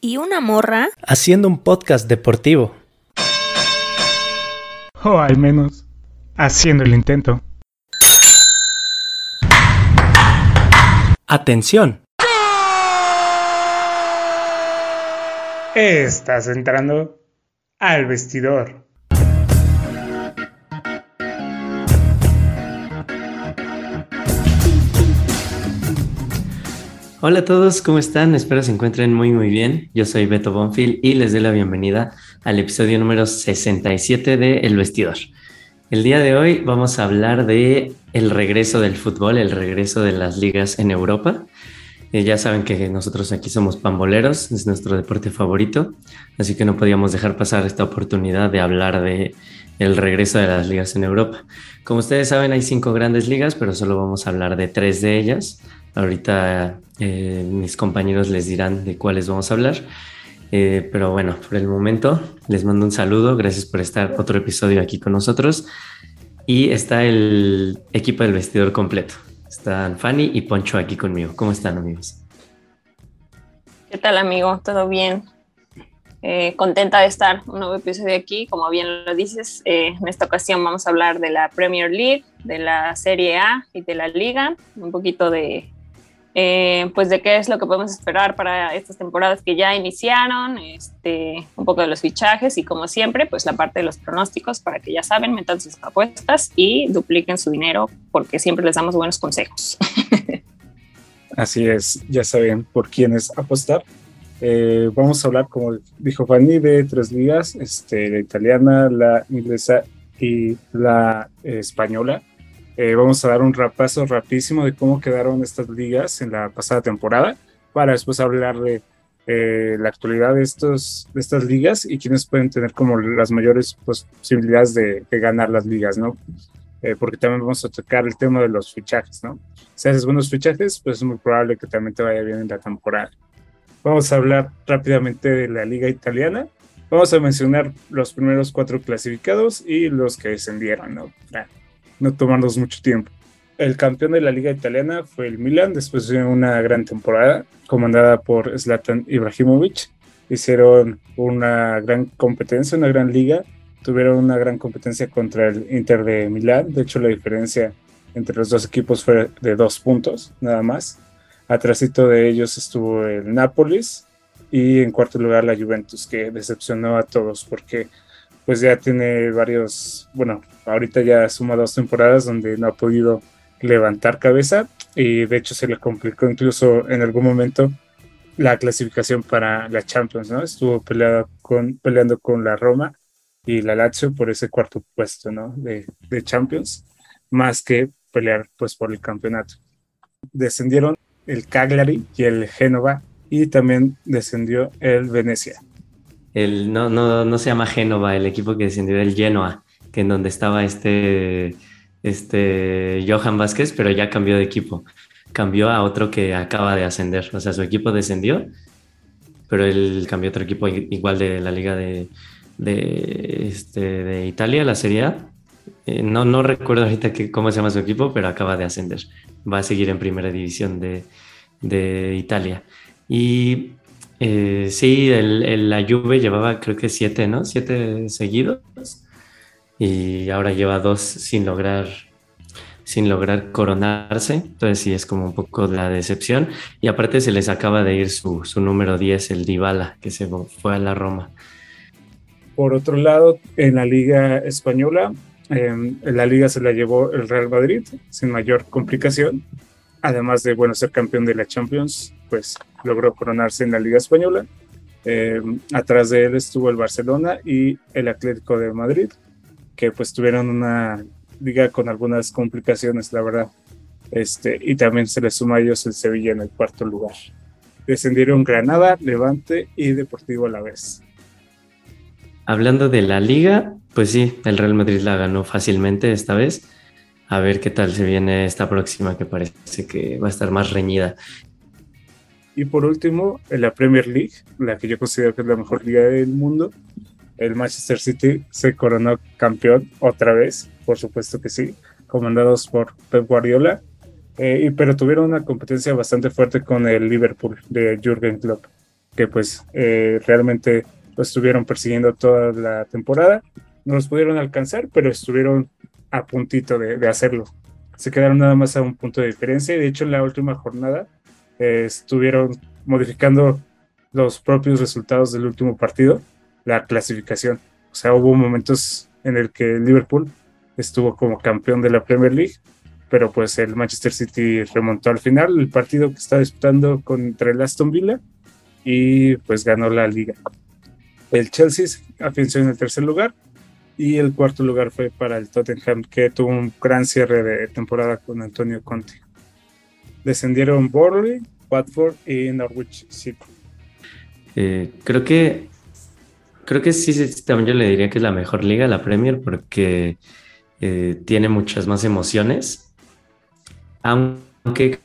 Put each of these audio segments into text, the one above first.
¿Y una morra? Haciendo un podcast deportivo. O al menos, haciendo el intento. Atención. Estás entrando al vestidor. Hola a todos, ¿cómo están? Espero se encuentren muy muy bien. Yo soy Beto Bonfil y les doy la bienvenida al episodio número 67 de El Vestidor. El día de hoy vamos a hablar de el regreso del fútbol, el regreso de las ligas en Europa. Eh, ya saben que nosotros aquí somos pamboleros, es nuestro deporte favorito, así que no podíamos dejar pasar esta oportunidad de hablar de el regreso de las ligas en Europa. Como ustedes saben, hay cinco grandes ligas, pero solo vamos a hablar de tres de ellas. Ahorita eh, mis compañeros les dirán de cuáles vamos a hablar. Eh, pero bueno, por el momento les mando un saludo. Gracias por estar otro episodio aquí con nosotros. Y está el equipo del vestidor completo. Están Fanny y Poncho aquí conmigo. ¿Cómo están amigos? ¿Qué tal amigo? ¿Todo bien? Eh, contenta de estar un nuevo episodio aquí. Como bien lo dices, en esta ocasión vamos a hablar de la Premier League, de la Serie A y de la Liga. Un poquito de eh, pues de qué es lo que podemos esperar para estas temporadas que ya iniciaron, este, un poco de los fichajes y como siempre, pues la parte de los pronósticos para que ya saben, metan sus apuestas y dupliquen su dinero porque siempre les damos buenos consejos. Así es, ya saben por quiénes apostar. Eh, vamos a hablar, como dijo Fanny, de tres ligas, este, la italiana, la inglesa y la española. Eh, vamos a dar un repaso rapidísimo de cómo quedaron estas ligas en la pasada temporada para después hablar de eh, la actualidad de, estos, de estas ligas y quiénes pueden tener como las mayores pues, posibilidades de, ganar las ligas, ¿no? Eh, porque también vamos a tocar el tema de los fichajes, ¿no? Si haces buenos fichajes, pues es muy probable que también te vaya bien en la temporada. Vamos a hablar rápidamente de la liga italiana. Vamos a mencionar los primeros cuatro clasificados y los que descendieron, ¿no? No tomarnos mucho tiempo. El campeón de la liga italiana fue el Milan después de una gran temporada comandada por Zlatan Ibrahimovic. Hicieron una gran competencia, una gran liga. Tuvieron una gran competencia contra el Inter de Milán. De hecho, la diferencia entre los dos equipos fue de dos puntos, nada más. Atrásito de ellos estuvo el Nápoles y en cuarto lugar la Juventus, que decepcionó a todos porque pues ya tiene varios, bueno, ahorita ya suma dos temporadas donde no ha podido levantar cabeza y de hecho se le complicó incluso en algún momento la clasificación para la Champions, ¿no? Estuvo peleado con, peleando con la Roma y la Lazio por ese cuarto puesto, ¿no? De, Champions, más que pelear pues por el campeonato. Descendieron el Cagliari y el Génova y también descendió el Venecia no, no, no se llama Génova, el equipo que descendió del Genoa, que en donde estaba este, este Johan Vázquez, pero ya cambió de equipo. Cambió a otro que acaba de ascender. O sea, su equipo descendió, pero él cambió a otro equipo igual de la liga de, de, este, de Italia, la Serie. Eh, no, no recuerdo ahorita que, cómo se llama su equipo, pero acaba de ascender. Va a seguir en primera división de, de Italia. Y eh, sí, el, la Juve llevaba creo que siete, ¿no? Siete seguidos. Y ahora lleva dos sin lograr, sin lograr coronarse. Entonces sí es como un poco la decepción. Y aparte se les acaba de ir su, número 10, el Dybala, que se fue a la Roma. Por otro lado, en la Liga Española, en la Liga se la llevó el Real Madrid sin mayor complicación. Además de, bueno, ser campeón de la Champions, pues logró coronarse en la Liga Española. Eh, atrás de él estuvo el Barcelona y el Atlético de Madrid, que pues tuvieron una liga con algunas complicaciones, la verdad. Este, y también se le suma a ellos el Sevilla en el cuarto lugar. Descendieron Granada, Levante y Deportivo a la vez. hablando de la liga, pues sí, el Real Madrid la ganó fácilmente esta vez. A ver qué tal se viene esta próxima que parece que va a estar más reñida. Y por último, en la Premier League, la que yo considero que es la mejor liga del mundo, el Manchester City se coronó campeón otra vez, por supuesto que sí, comandados por Pep Guardiola, eh, pero tuvieron una competencia bastante fuerte con el Liverpool de Jürgen Klopp, que pues eh, realmente lo estuvieron persiguiendo toda la temporada, no los pudieron alcanzar, pero estuvieron a puntito de, hacerlo. Se quedaron nada más a un punto de diferencia y de hecho en la última jornada eh, estuvieron modificando los propios resultados del último partido la clasificación. O sea, hubo momentos en el que Liverpool estuvo como campeón de la Premier League, pero pues el Manchester City remontó al final el partido que está disputando contra el Aston Villa y pues ganó la liga. El Chelsea afianzó en el tercer lugar y el cuarto lugar fue para el Tottenham que tuvo un gran cierre de temporada con Antonio Conte. Descendieron Burnley, Watford y Norwich City. Eh, creo que creo que sí, sí, también yo le diría que es la mejor liga, la Premier, porque eh, tiene muchas más emociones. Aunque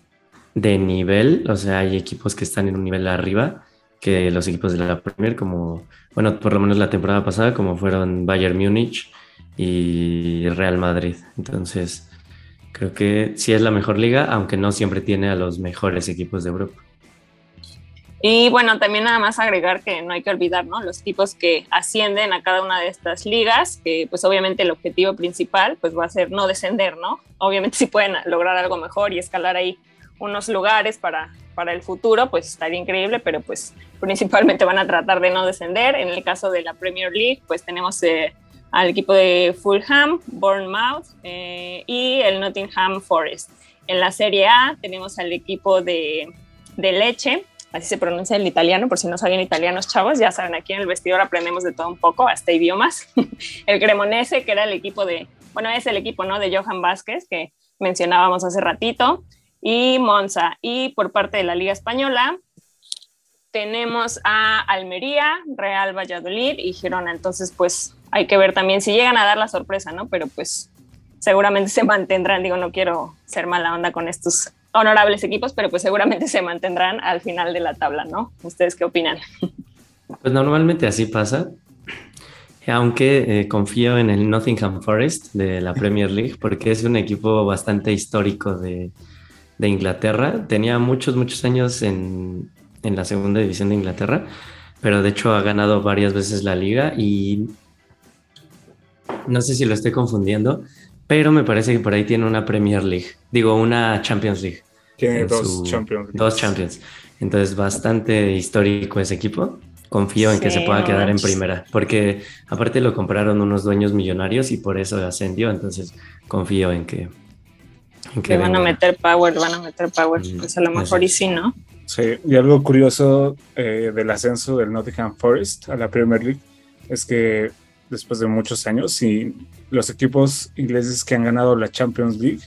de nivel, o sea, hay equipos que están en un nivel arriba que los equipos de la Premier, como, bueno, por lo menos la temporada pasada, como fueron Bayern Múnich y Real Madrid. Entonces, creo que sí es la mejor liga, aunque no siempre tiene a los mejores equipos de Europa. Y bueno, también nada más agregar que no hay que olvidar, ¿no? Los equipos que ascienden a cada una de estas ligas, que pues obviamente el objetivo principal pues va a ser no descender, ¿no? Obviamente si pueden lograr algo mejor y escalar ahí unos lugares para, para el futuro, pues estaría increíble, pero pues principalmente van a tratar de no descender. En el caso de la Premier League, pues tenemos eh, al equipo de Fulham, Bournemouth eh, y el Nottingham Forest. En la Serie A tenemos al equipo de, de Leche, así se pronuncia el italiano, por si no sabían italianos, chavos, ya saben, aquí en el vestidor aprendemos de todo un poco, hasta idiomas. el Cremonese, que era el equipo de, bueno, es el equipo, ¿no? De Johan Vázquez, que mencionábamos hace ratito, y Monza. Y por parte de la Liga Española, tenemos a Almería, Real Valladolid y Girona. Entonces, pues hay que ver también si llegan a dar la sorpresa, ¿no? Pero pues seguramente se mantendrán, digo, no quiero ser mala onda con estos honorables equipos, pero pues seguramente se mantendrán al final de la tabla, ¿no? ¿Ustedes qué opinan? Pues normalmente así pasa, aunque eh, confío en el Nottingham Forest de la Premier League porque es un equipo bastante histórico de, de Inglaterra. Tenía muchos, muchos años en, en, la segunda división de Inglaterra, pero de hecho ha ganado varias veces la liga y no sé si lo estoy confundiendo, pero me parece que por ahí tiene una Premier League, digo, una Champions League. Tiene dos Champions. Dos Champions. Entonces, bastante histórico ese equipo. Confío en que se pueda quedar en primera, porque aparte lo compraron unos dueños millonarios y por eso ascendió. Entonces, confío en que. Que van a meter power, van a meter power. Mm, pues a lo mejor y sí, ¿no? Sí, y algo curioso eh, del ascenso del Nottingham Forest a la Premier League es que después de muchos años y los equipos ingleses que han ganado la Champions League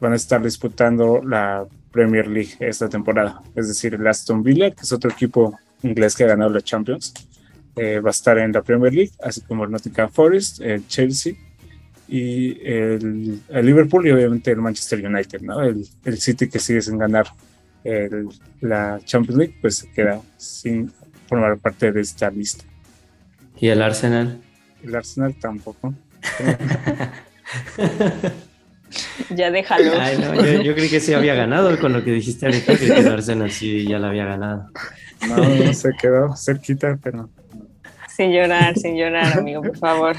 van a estar disputando la Premier League esta temporada. Es decir, el Aston Villa, que es otro equipo inglés que ha ganado la Champions, eh, va a estar en la Premier League, así como el Nottingham Forest, el Chelsea y el, Liverpool y obviamente el Manchester United, ¿no? El, el City que sigue sin ganar la Champions League, pues se queda sin formar parte de esta lista. ¿Y el Arsenal? El Arsenal tampoco. ya déjalo. yo, creí que se había ganado con lo que dijiste ahorita, que el Arsenal sí ya la había ganado. No, se quedó cerquita, pero. Sin llorar, sin llorar, amigo, por favor.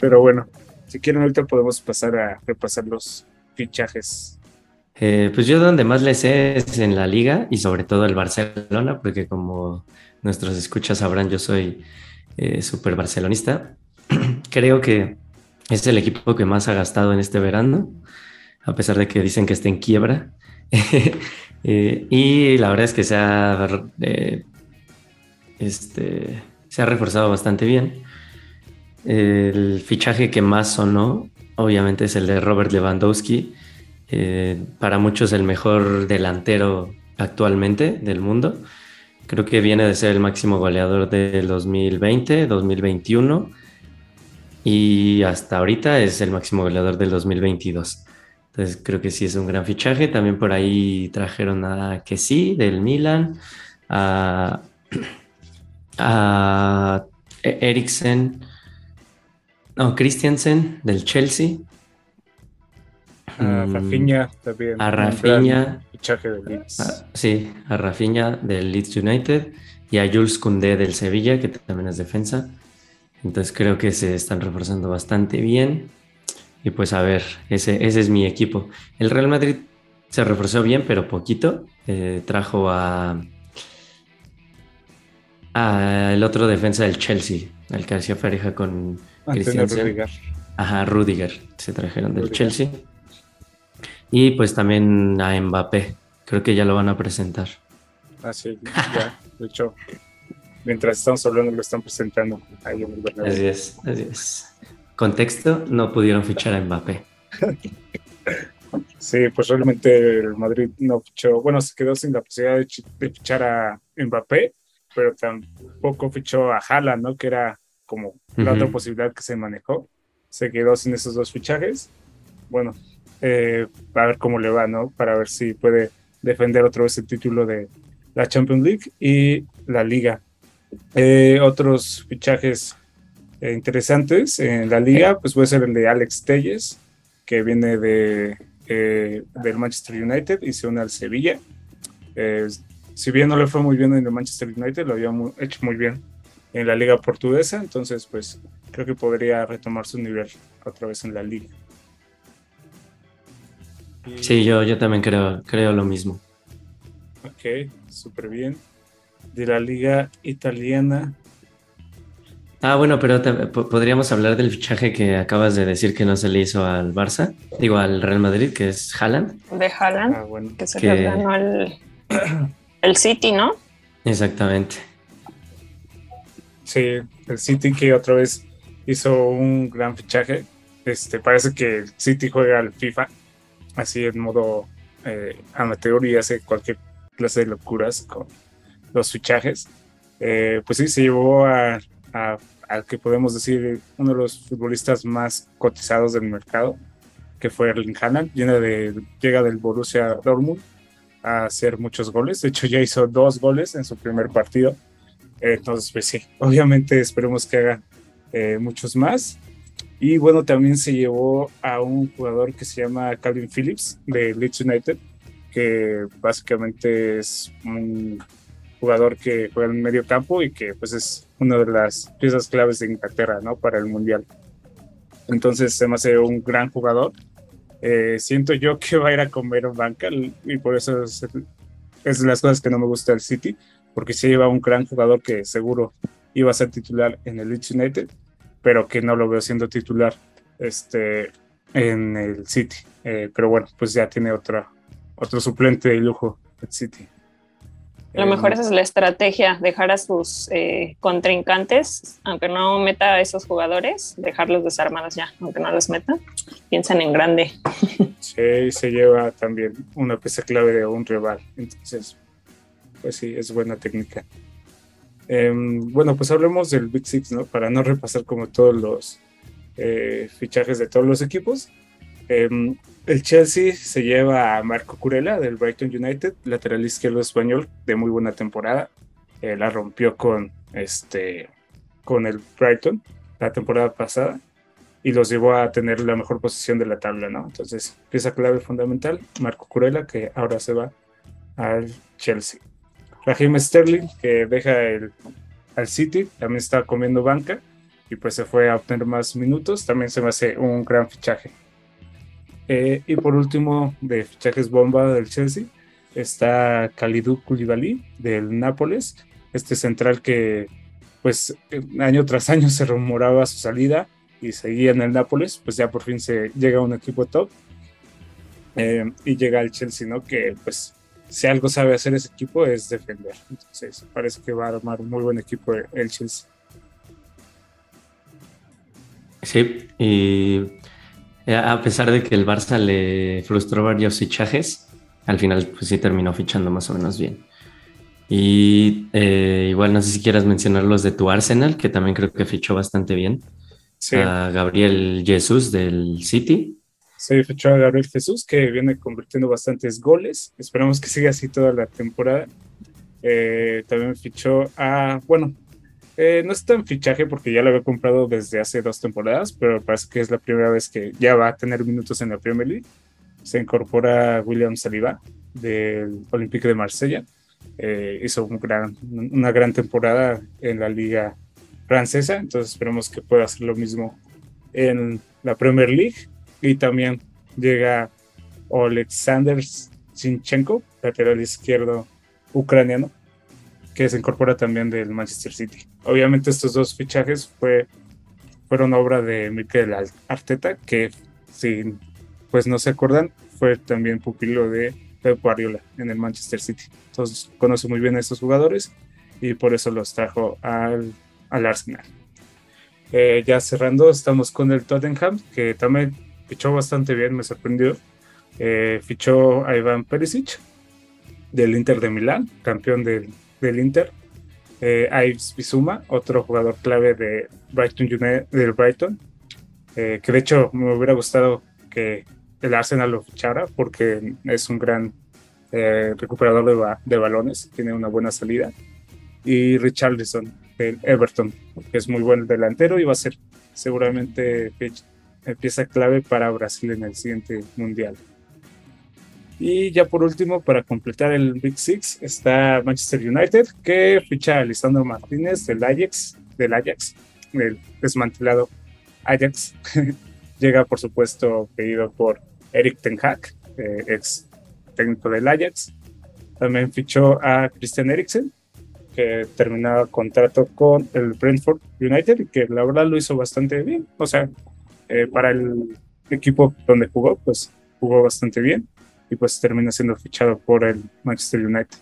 Pero bueno, si quieren, ahorita podemos pasar a repasar los fichajes. Eh, pues yo donde más le sé es en la liga y sobre todo el Barcelona, porque como nuestros escuchas sabrán, yo soy eh, súper barcelonista. Creo que es el equipo que más ha gastado en este verano, a pesar de que dicen que está en quiebra. Eh, y la verdad es que se ha, eh, este, se ha reforzado bastante bien. El fichaje que más sonó, obviamente, es el de Robert Lewandowski. para muchos el mejor delantero actualmente del mundo. Creo que viene de ser el máximo goleador del 2020, 2021 y hasta ahorita es el máximo goleador del 2022. Entonces creo que sí es un gran fichaje. También por ahí trajeron a sí del Milan, a, a Eriksen, no, Christiansen del Chelsea. A mm, Rafinha también. A Rafinha. Fichaje Leeds. sí, a Rafinha del Leeds United y a Jules Koundé del Sevilla, que también es defensa. Entonces creo que se están reforzando bastante bien. Y pues a ver, ese, ese es mi equipo. El Real Madrid se reforzó bien, pero poquito. Eh, trajo a, a, el otro defensa del Chelsea, el que hacía pareja con Cristian Rudiger. Ajá, Rudiger. Se trajeron del Chelsea. Y pues también a Mbappé. Creo que ya lo van a presentar. Ah, sí, ya. De hecho, mientras estamos hablando lo están presentando ahí en el Así es, así es. Contexto, no pudieron fichar a Mbappé. Sí, pues realmente el Madrid no fichó, bueno, se quedó sin la posibilidad de, fichar a Mbappé, pero tampoco fichó a Haaland, ¿no? Que era como la otra posibilidad que se manejó. Se quedó sin esos dos fichajes. Bueno, eh, a ver cómo le va, ¿no? Para ver si puede defender otra vez el título de la Champions League y la Liga. Eh, otros fichajes eh, interesantes en la liga, pues puede ser el de Alex Telles, que viene de, eh, del Manchester United y se une al Sevilla. Si bien no le fue muy bien en el Manchester United, lo había hecho muy bien en la liga portuguesa, entonces pues creo que podría retomar su nivel otra vez en la liga. Sí, yo, yo también creo, creo lo mismo. Ok, súper bien de la liga italiana. Ah, bueno, pero podríamos hablar del fichaje que acabas de decir que no se le hizo al Barça, digo al Real Madrid, que es Haaland. De Haaland, ah, que se le ganó el, el City, ¿no? Exactamente. Sí, el City que otra vez hizo un gran fichaje. Este, parece que el City juega al FIFA, así en modo eh, amateur y hace cualquier clase de locuras con los fichajes, eh, pues sí, se llevó a, que podemos decir uno de los futbolistas más cotizados del mercado, que fue Erling Haaland, llega, de, llega del Borussia Dortmund a hacer muchos goles, de hecho ya hizo dos goles en su primer partido, entonces pues sí, obviamente esperemos que haga eh, muchos más. Y bueno, también se llevó a un jugador que se llama Calvin Phillips de Leeds United, que básicamente es un jugador que juega en medio campo y que pues es una de las piezas claves de Inglaterra, ¿no? Para el Mundial. Entonces se me hace un gran jugador. Eh, siento yo que va a ir a comer banca y por eso es, de las cosas que no me gusta del City, porque se lleva un gran jugador que seguro iba a ser titular en el Leeds United, pero que no lo veo siendo titular este, en el City. Eh, pero bueno, pues ya tiene otra, otro suplente de lujo el City. Lo mejor esa es la estrategia, dejar a sus eh, contrincantes, aunque no meta a esos jugadores, dejarlos desarmados ya, aunque no los meta, piensan en grande. Sí, se lleva también una pieza clave de un rival, entonces, pues sí, es buena técnica. Em, bueno, pues hablemos del Big Six, ¿no? Para no repasar como todos los eh, fichajes de todos los equipos. Em, el Chelsea se lleva a Marco Curela del Brighton United, lateral izquierdo español de muy buena temporada. Eh, la rompió con, este, con el Brighton la temporada pasada y los llevó a tener la mejor posición de la tabla, ¿no? Entonces, pieza clave fundamental, Marco Curela, que ahora se va al Chelsea. Raheem Sterling, que deja el, al City, también está comiendo banca y pues se fue a obtener más minutos, también se me hace un gran fichaje. Eh, y por último, de fichajes bomba del Chelsea, está Kalidou Koulibaly del Nápoles, este central que pues año tras año se rumoraba su salida y seguía en el Nápoles, pues ya por fin se llega a un equipo top eh, y llega al Chelsea, ¿no? Que pues si algo sabe hacer ese equipo es defender. Entonces parece que va a armar un muy buen equipo el Chelsea. Sí, y a pesar de que el Barça le frustró varios fichajes, al final pues sí terminó fichando más o menos bien. Y eh, igual no sé si quieras mencionar los de tu Arsenal, que también creo que fichó bastante bien. Sí, A Gabriel Jesús del City. se fichó a Gabriel Jesús, que viene convirtiendo bastantes goles. Esperamos que siga así toda la temporada. Eh, también fichó a, bueno, eh, no es tan fichaje porque ya lo había comprado desde hace dos temporadas, pero parece que es la primera vez que ya va a tener minutos en la Premier League. Se incorpora William Saliba del Olympique de Marsella. Eh, hizo una gran temporada en la liga francesa, entonces esperemos que pueda hacer lo mismo en la Premier League. Y también llega Alexander Zinchenko, lateral izquierdo ucraniano, que se incorpora también del Manchester City. Obviamente estos dos fichajes fue, fueron obra de Mikel Arteta, que si pues no se acuerdan, fue también pupilo de Pep Guardiola en el Manchester City. Entonces conoce muy bien a estos jugadores y por eso los trajo al, al Arsenal. Eh, ya cerrando, estamos con el Tottenham, que también fichó bastante bien, me sorprendió. Eh, fichó a Iván Perisic del Inter de Milán, campeón del, del Inter. Eh, Ives Bizuma, otro jugador clave de Brighton United, del Brighton, eh, que de hecho me hubiera gustado que el Arsenal lo fichara porque es un gran eh, recuperador de, ba- de balones, tiene una buena salida. Y Richarlison del Everton, que es muy buen delantero y va a ser seguramente eh, pieza clave para Brasil en el siguiente mundial. Y ya por último, para completar el Big Six, está Manchester United, que ficha a Lisandro Martínez del Ajax, del Ajax, del desmantelado Ajax. Llega, por supuesto, pedido por Eric Ten Hag, eh, ex técnico del Ajax. También fichó a Christian Eriksen, que terminaba contrato con el Brentford United y que la verdad lo hizo bastante bien. O sea, eh, para el equipo donde jugó, pues jugó bastante bien y pues termina siendo fichado por el Manchester United.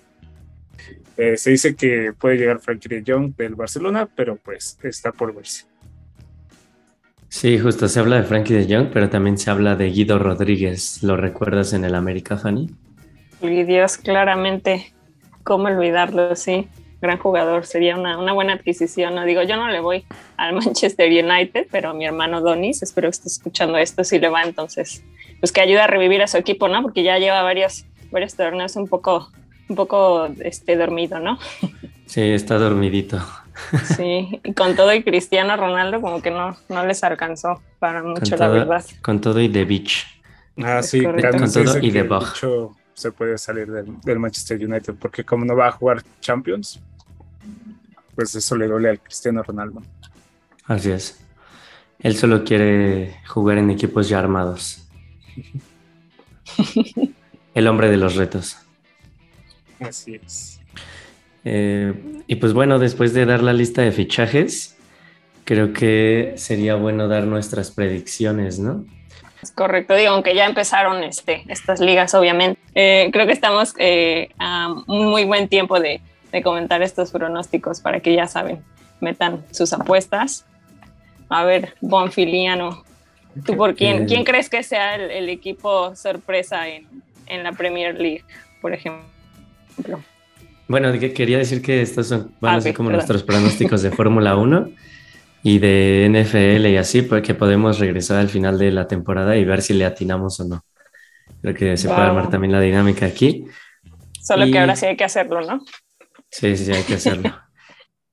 Eh, se dice que puede llegar Frankie de Jong del Barcelona, pero pues está por verse. Sí, justo se habla de Frankie de Jong, pero también se habla de Guido Rodríguez. ¿Lo recuerdas en el América, Fanny? Y Dios, claramente, cómo olvidarlo, sí. Gran jugador, sería una, una buena adquisición. No digo, yo no le voy al Manchester United, pero mi hermano Donis, espero que esté escuchando esto, sí le va, entonces, pues que ayude a revivir a su equipo, ¿no? Porque ya lleva varios, varios torneos un poco, un poco este, dormido, ¿no? Sí, está dormidito. Sí, y con todo y Cristiano Ronaldo como que no, no les alcanzó para mucho, la verdad. Con todo y de Beach. Ah, Es sí, correcto. Con todo y de que Bach. mucho se puede salir del, del Manchester United, porque como no va a jugar Champions, pues eso le duele al Cristiano Ronaldo. Así es. Él solo quiere jugar en equipos ya armados. El hombre de los retos. Así es. Eh, y pues bueno, después de dar la lista de fichajes, creo que sería bueno dar nuestras predicciones, ¿no? Es correcto, digo, aunque ya empezaron este, estas ligas, obviamente. Eh, creo que estamos eh, a un muy buen tiempo de, de comentar estos pronósticos para que ya saben, metan sus apuestas. A ver, Bonfiliano, ¿tú por quién, Eh. quién crees que sea el, el equipo sorpresa en, en la Premier League, por ejemplo? Bueno, que- quería decir que estos son, van Ah, a ser ok, como perdón. nuestros pronósticos de Fórmula 1 y de NFL y así, porque podemos regresar al final de la temporada y ver si le atinamos o no. Creo que se puede Wow. armar también la dinámica aquí. Solo Y- que ahora sí hay que hacerlo, ¿no? Sí, sí, sí, hay que hacerlo.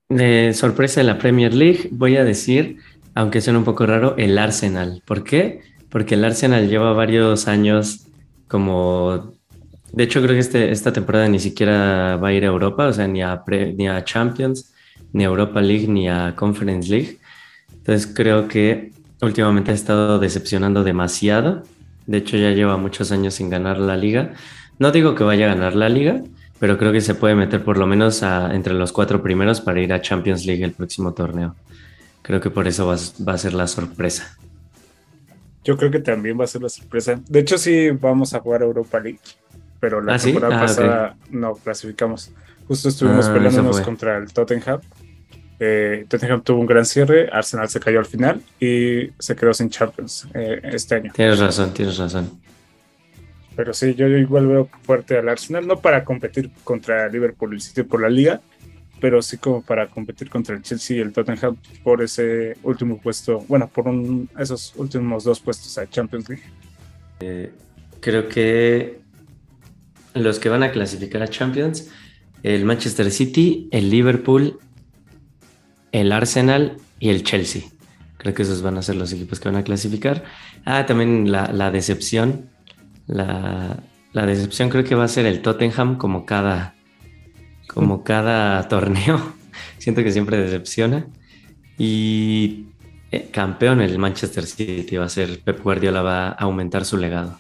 De sorpresa de la Premier League, voy a decir, aunque suene un poco raro, el Arsenal. ¿Por qué? Porque el Arsenal lleva varios años como... De hecho, creo que este, esta temporada ni siquiera va a ir a Europa, o sea, ni a, pre- ni a Champions, ni a Europa League, ni a Conference League. Entonces creo que últimamente ha estado decepcionando demasiado. De hecho, ya lleva muchos años sin ganar la liga. No digo que vaya a ganar la liga, pero creo que se puede meter por lo menos a- entre los cuatro primeros para ir a Champions League el próximo torneo. Creo que por eso va, a- va a ser la sorpresa. Yo creo que también va a ser la sorpresa. De hecho, sí vamos a jugar Europa League, pero la ¿Ah, sí? temporada Ah, pasada no clasificamos. Justo estuvimos Ah, peleándonos contra el Tottenham. Eh, Tottenham tuvo un gran cierre, Arsenal se cayó al final y se quedó sin Champions eh, este año. Tienes razón, tienes razón. Pero sí, yo igual veo fuerte al Arsenal, no para competir contra Liverpool y City por la liga, pero sí como para competir contra el Chelsea y el Tottenham por ese último puesto, bueno, por un, esos últimos dos puestos a Champions League. Eh, creo que los que van a clasificar a Champions, el Manchester City, el Liverpool, el Arsenal y el Chelsea. Creo que esos van a ser los equipos que van a clasificar. Ah, también la, la decepción. La, la, decepción creo que va a ser el Tottenham como cada, como cada torneo. Siento que siempre decepciona. Y eh, campeón el Manchester City va a ser Pep Guardiola, va a aumentar su legado.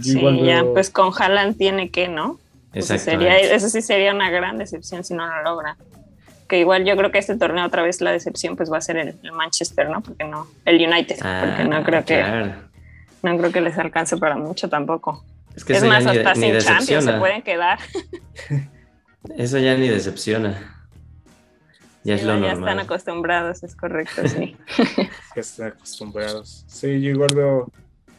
sí, ya, pues con Haaland tiene que, ¿no? Exacto. Eso sí sería una gran decepción si no lo logra que igual yo creo que este torneo otra vez la decepción pues va a ser el, Manchester, ¿no? Porque no, el United, porque no ah, creo que no creo que les alcance para mucho tampoco. Es, más, hasta sin Champions se pueden quedar. Eso ya ni decepciona. Ya es lo normal. Ya están acostumbrados, es correcto, sí. ya están acostumbrados. Sí, yo igual veo,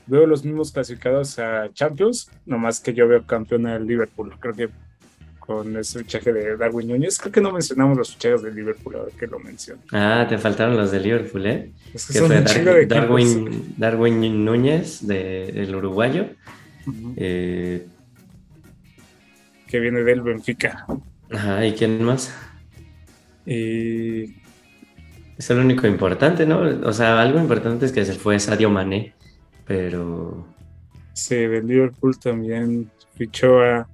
veo los mismos clasificados a Champions, nomás que yo veo campeón al Liverpool. Creo que con ese fichaje de Darwin Núñez. Creo que no mencionamos los fichajes de Liverpool, ahora que lo menciono. Ah, te faltaron los de Liverpool, ¿eh? Es que, fue de Darwin, Darwin Núñez, del uruguayo. Eh, que viene del Benfica. Ajá, ¿y quién más? Y... Es el único importante, ¿no? O sea, algo importante es que se fue Sadio Mané, pero... Sí, de Liverpool también fichó a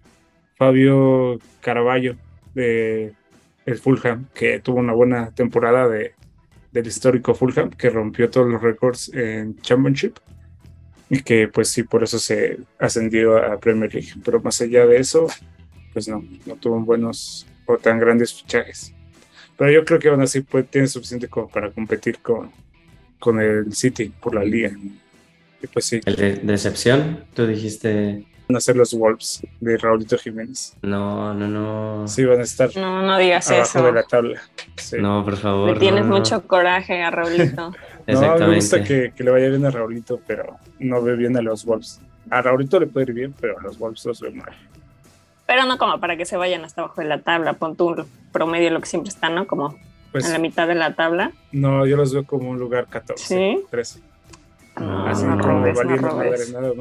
Fabio Caraballo de el Fulham, que tuvo una buena temporada de, del histórico Fulham, que rompió todos los récords en Championship y que pues sí, por eso se ascendió a Premier League. Pero más allá de eso, pues no, no tuvo buenos o tan grandes fichajes. Pero yo creo que aún así puede, tiene suficiente como para competir con, con el City por la liga. Y pues sí. ¿El de decepción? Tú dijiste a ser los Wolves de Raulito Jiménez. No, no, no. Sí, van a estar. No, no digas abajo de la tabla. No, por favor. Le tienes mucho coraje a Raulito. no, me gusta que, le vaya bien a Raulito, pero no ve bien a los Wolves. A Raulito le puede ir bien, pero a los Wolves los ve mal. Pero no como para que se vayan hasta abajo de la tabla. Pon tu promedio lo que siempre está, ¿no? Como pues en la mitad de la tabla. No, yo los veo como un lugar 14, ¿Sí? 13.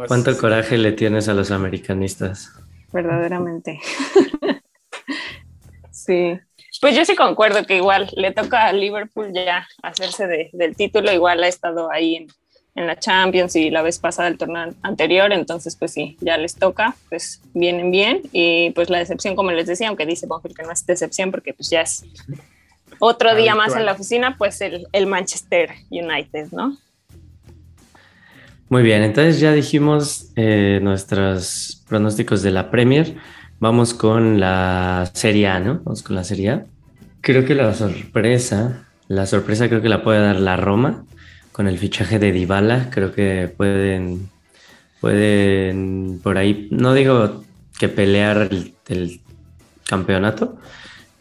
¿Cuánto coraje le tienes a los americanistas? Verdaderamente. sí. Pues yo sí concuerdo que igual le toca a Liverpool ya hacerse del título, igual ha estado ahí en, la Champions y la vez pasada el torneo anterior, entonces pues sí, ya les toca, pues vienen bien y pues la decepción como les decía, aunque dice Bonfil que no es decepción porque pues ya es otro día más en la oficina, pues el, el Manchester United, ¿no? Muy bien, entonces ya dijimos eh, nuestros pronósticos de la Premier. Vamos con la Serie A, ¿no? Vamos con la Serie A. Creo que la sorpresa, la sorpresa creo que la puede dar la Roma con el fichaje de Dybala. Creo que pueden, pueden por ahí, no digo que pelear el, campeonato,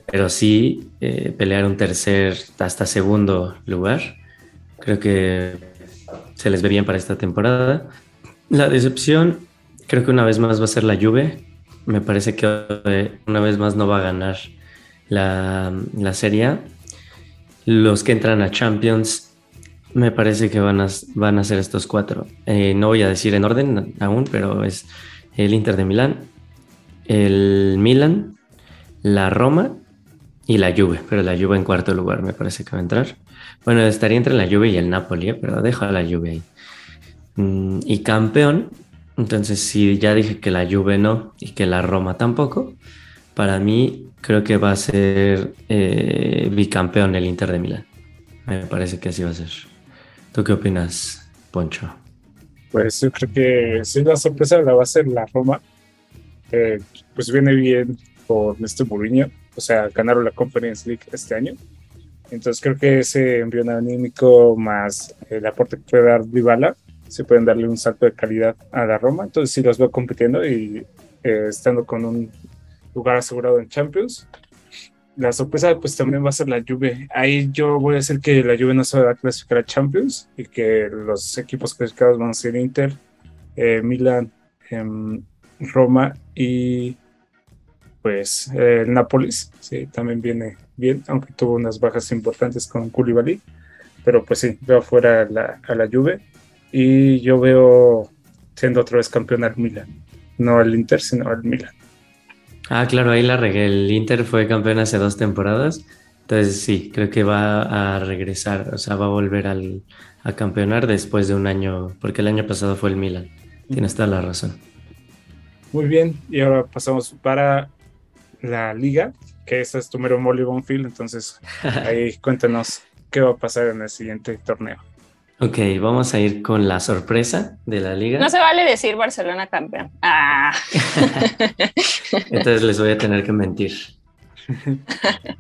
pero sí eh, pelear un tercer hasta segundo lugar. Creo que se les ve bien para esta temporada. La decepción, creo que una vez más va a ser la Juve. Me parece que una vez más no va a ganar la, la Serie Los que entran a Champions, me parece que van a, van a ser estos cuatro. Eh, no voy a decir en orden aún, pero es el Inter de Milán, el Milan, la Roma y la Juve, pero la Juve en cuarto lugar me parece que va a entrar. Bueno, estaría entre la Juve y el Napoli, ¿eh? pero dejo la Juve ahí. Mm, y campeón, entonces si ya dije que la Juve no y que la Roma tampoco, para mí creo que va a ser eh, bicampeón el Inter de Milán. Me parece que así va a ser. ¿Tú qué opinas, Poncho? Pues yo creo que si la sorpresa la va a ser la Roma. pues viene bien por este Mourinho. O sea, ganaron la Conference League este año. Entonces creo que ese envío anímico más el aporte que puede dar Dybala se pueden darle un salto de calidad a la Roma. Entonces sí los veo compitiendo y eh, estando con un lugar asegurado en Champions. La sorpresa pues también va a ser la Juve. Ahí yo voy a decir que la Juve no se va a clasificar a Champions y que los equipos clasificados van a ser Inter, eh, Milan, em, Roma y pues el Nápoles, sí, también viene bien, aunque tuvo unas bajas importantes con Koulibaly, pero pues sí, veo afuera la, a la Juve y yo veo siendo otra vez campeón al Milan, no al Inter, sino al Milan. Ah, claro, ahí la regué. El Inter fue campeón hace dos temporadas. Entonces sí, creo que va a regresar, o sea, va a volver al, a campeonar después de un año, porque el año pasado fue el Milan. Tienes toda la razón. Muy bien, y ahora pasamos para la liga, que esta es tu mero Molly Bonfield, entonces ahí cuéntanos qué va a pasar en el siguiente torneo. Ok, vamos a ir con la sorpresa de la liga. No se vale decir Barcelona campeón. Ah. Entonces les voy a tener que mentir.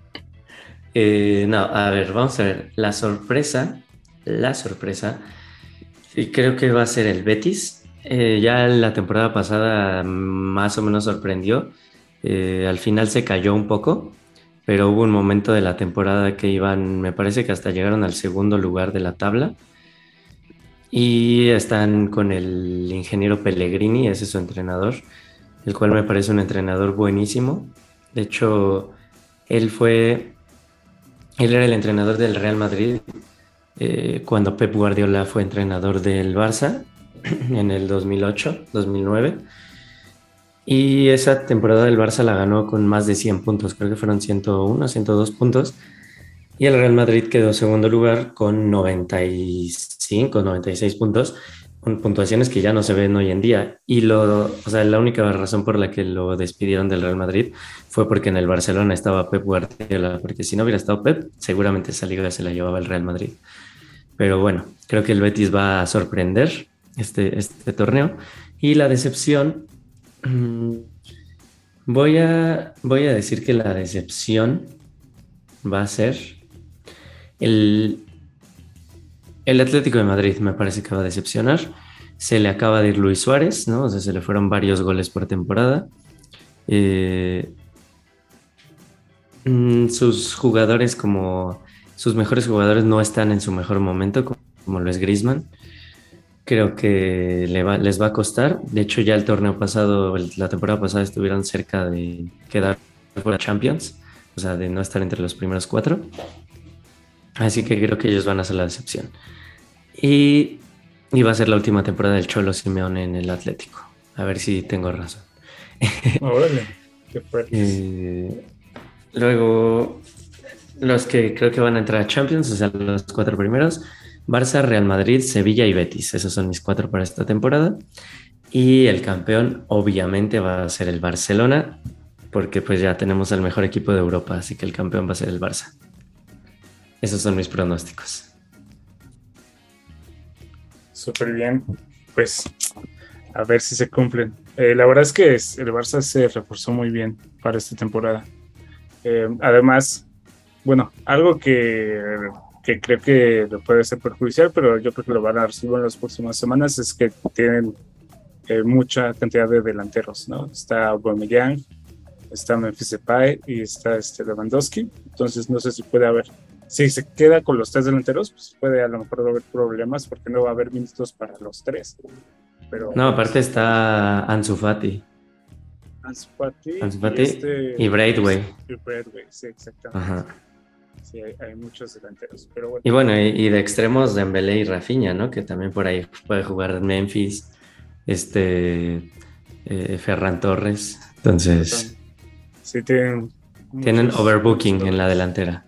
Eh, no, a ver, vamos a ver. La sorpresa, la sorpresa, y creo que va a ser el Betis. Eh, ya la temporada pasada más o menos sorprendió. Eh, al final se cayó un poco, pero hubo un momento de la temporada que iban, me parece que hasta llegaron al segundo lugar de la tabla y están con el ingeniero Pellegrini, ese es su entrenador, el cual me parece un entrenador buenísimo. De hecho, él fue, él era el entrenador del Real Madrid eh, cuando Pep Guardiola fue entrenador del Barça en el 2008, 2009. Y esa temporada del Barça la ganó con más de 100 puntos, creo que fueron 101, 102 puntos. Y el Real Madrid quedó segundo lugar con 95, 96 puntos, con puntuaciones que ya no se ven hoy en día. Y lo, o sea, la única razón por la que lo despidieron del Real Madrid fue porque en el Barcelona estaba Pep Guardiola, porque si no hubiera estado Pep, seguramente esa liga se la llevaba el Real Madrid. Pero bueno, creo que el Betis va a sorprender este, este torneo. Y la decepción, voy a, voy a decir que la decepción va a ser el, el Atlético de Madrid me parece que va a decepcionar. Se le acaba de ir Luis Suárez, ¿no? O sea, se le fueron varios goles por temporada. Eh, mm, sus jugadores como sus mejores jugadores no están en su mejor momento, como, lo es Griezmann. Creo que les va a costar. De hecho, ya el torneo pasado, la temporada pasada, estuvieron cerca de quedar fuera Champions, o sea, de no estar entre los primeros cuatro. Así que creo que ellos van a ser la decepción. Y, va a ser la última temporada del Cholo Simeone en el Atlético. A ver si tengo razón. Órale, qué eh, luego, los que creo que van a entrar a Champions, o sea, los cuatro primeros, Barça, Real Madrid, Sevilla y Betis. Esos son mis cuatro para esta temporada. Y el campeón obviamente va a ser el Barcelona, porque pues ya tenemos el mejor equipo de Europa, así que el campeón va a ser el Barça. Esos son mis pronósticos. Súper bien. Pues a ver si se cumplen. Eh, la verdad es que el Barça se reforzó muy bien para esta temporada. Eh, además, bueno, algo que, creo que puede ser perjudicial, pero yo creo que lo van a recibir en las próximas semanas, es que tienen eh, mucha cantidad de delanteros, ¿no? Está Aubameyang, está Memphis Depay y está este Lewandowski. Entonces no sé si puede haber si se queda con los tres delanteros, pues puede a lo mejor haber problemas porque no va a haber minutos para los tres. Pero, no, aparte está Ansu Fati. Ansu Fati, y, este, y Braidway. Y Braidway, sí, exactamente. Sí, hay, muchos delanteros. Pero bueno. Y bueno, y, de extremos Dembélé y Rafinha, ¿no? Que también por ahí puede jugar Memphis, este eh, Ferran Torres. Entonces, sí, tienen, tienen overbooking en la delantera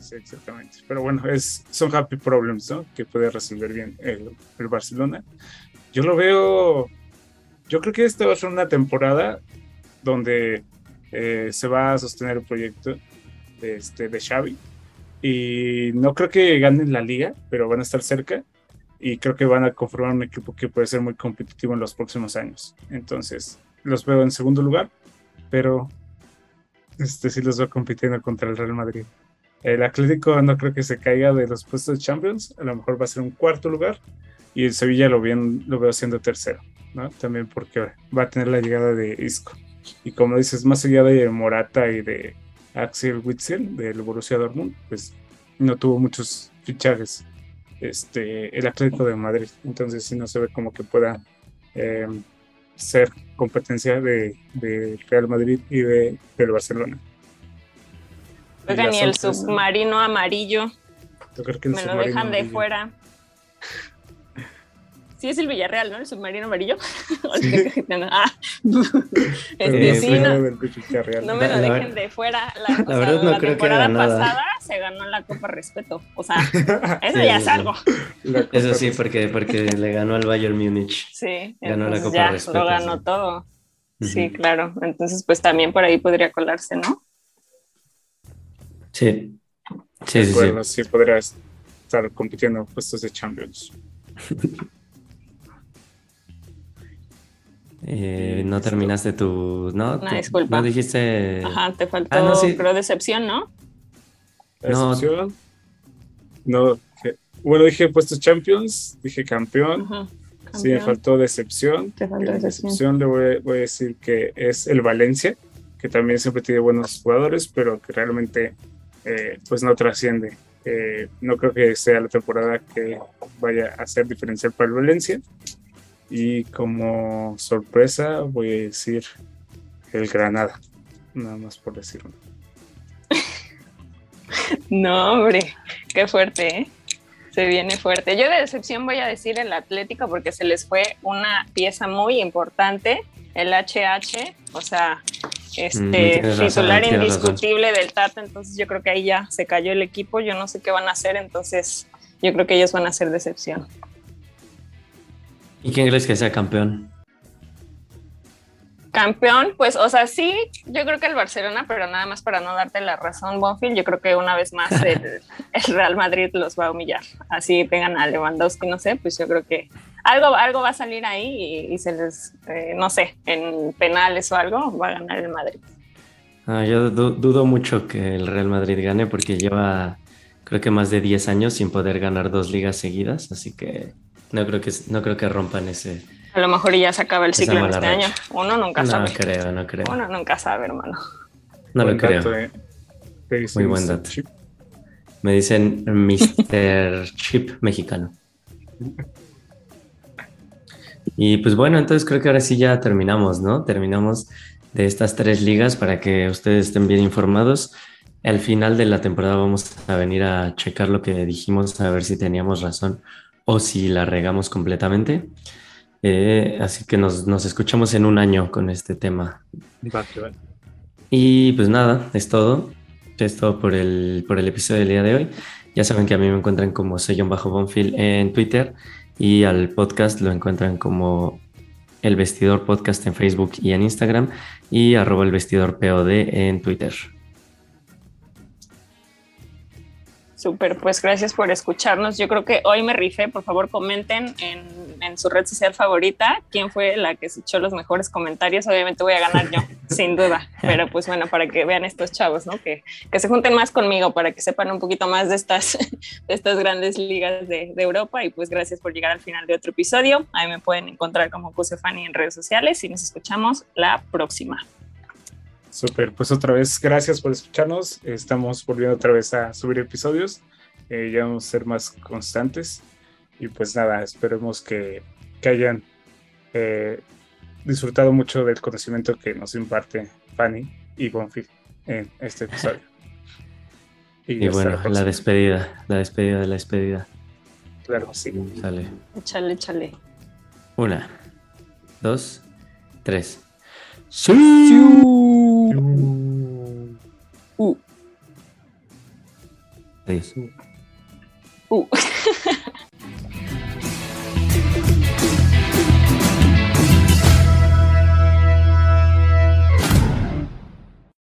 sí, exactamente. Pero bueno, es, son happy problems, ¿no? Que puede resolver bien el, Barcelona. Yo lo veo, yo creo que esta va a ser una temporada donde eh, se va a sostener el proyecto de, este, de Xavi. Y no creo que ganen la liga, pero van a estar cerca. Y creo que van a conformar un equipo que puede ser muy competitivo en los próximos años. Entonces, los veo en segundo lugar, pero este sí los veo compitiendo contra el Real Madrid. El Atlético no creo que se caiga de los puestos de Champions, a lo mejor va a ser un cuarto lugar y el Sevilla lo, bien, lo veo siendo tercero, ¿no? También porque va a tener la llegada de Isco. Y como dices, más allá de Morata y de Axel Witzel del Borussia Dortmund, pues no tuvo muchos fichajes este, el Atlético de Madrid. Entonces sí no se ve como que pueda eh, ser competencia de, de Real Madrid y de, del Barcelona. Oigan, la y el submarino amarillo, Yo creo que el me lo dejan de fuera. Sí, es el Villarreal, ¿no? El submarino amarillo. Sí. ah, este, sí, no, no me lo La- la dejen de fuera. La, o sea, verdad no la creo que temporada pasada se ganó la Copa Respeto. O sea, eso Sí, ya sí, es sí. algo. La Eso sí, porque, porque le ganó al Bayern Múnich. Sí, Ganó la Copa ya Respeto, lo ganó sí. todo. Sí, claro. Entonces, pues también por ahí podría colarse, ¿no? Sí. Sí, De sí, sí. acuerdo, sí podría estar compitiendo en puestos de Champions. Eh, no terminaste tu. No, Una disculpa. No dijiste. Ajá, te faltó, Ah, no, sí. creo, decepción, ¿no? No. Excepción. No, que- bueno, dije puestos Champions, dije campeón. Ajá. Sí, me faltó decepción. Te faltó En decepción. decepción le voy, voy a decir que es el Valencia, que también siempre tiene buenos jugadores, pero que realmente eh, pues no trasciende. Eh, no creo que sea la temporada que vaya a ser diferencial para el Valencia. Y como sorpresa voy a decir el Granada, nada más por decirlo. No, hombre, qué fuerte, ¿eh? Se viene fuerte. Yo de decepción voy a decir el Atlético porque se les fue una pieza muy importante, el HH, o sea, Mm, este razón, titular razón. indiscutible del Tata, entonces yo creo que ahí ya se cayó el equipo, yo no sé qué van a hacer, entonces yo creo que ellos van a ser decepción. ¿Y quién crees que sea campeón? Campeón, pues, o sea, sí, yo creo que el Barcelona, pero nada más para no darte la razón, Bonfield, yo creo que una vez más el, el Real Madrid los va a humillar. Así tengan a Lewandowski, no sé, pues yo creo que algo, algo va a salir ahí y, y se les, eh, no sé, en penales o algo, va a ganar el Madrid. Ah, yo du- dudo mucho que el Real Madrid gane porque lleva, creo que más de 10 años sin poder ganar dos ligas seguidas, así que no creo que, no creo que rompan ese. A lo mejor ya se acaba el ciclo en este racha. año. Uno nunca No sabe. creo, no creo. Uno nunca sabe, hermano. No lo creo. dato, eh. Muy buen dato. Chip. Me dicen Mr. Chip mexicano. Y pues bueno, entonces creo que ahora sí ya terminamos, ¿no? Terminamos de estas tres ligas para que ustedes estén bien informados. Al final de la temporada vamos a venir a checar lo que dijimos, a ver si teníamos razón o si la regamos completamente. Eh, así que nos, nos escuchamos en un año con este tema. Y pues nada, es todo. Es todo por el, por el episodio del día de hoy. Ya saben que a mí me encuentran como soy bajo Bonfield en Twitter y al podcast lo encuentran como El Vestidor Podcast en Facebook y en Instagram y arroba el vestidor POD en Twitter. Súper, pues gracias por escucharnos. Yo creo que hoy me rifé. Por favor, comenten en, en su red social favorita quién fue la que se echó los mejores comentarios. Obviamente voy a ganar yo, sin duda. Pero pues bueno, para que vean estos chavos, ¿no? Que, que se junten más conmigo para que sepan un poquito más de estas, de estas grandes ligas de, de Europa. Y pues gracias por llegar al final de otro episodio. Ahí me pueden encontrar como Cusefani en redes sociales y nos escuchamos la próxima. Súper, pues otra vez, gracias por escucharnos. Estamos volviendo otra vez a subir episodios. Eh, ya vamos a ser más constantes. Y pues nada, esperemos que, que hayan eh, disfrutado mucho del conocimiento que nos imparte Fanny y Bonfil en este episodio. Y bueno, la despedida, la despedida de la despedida. Claro, sí. Sale. Échale, échale. Una, dos, tres. 終了。です。お。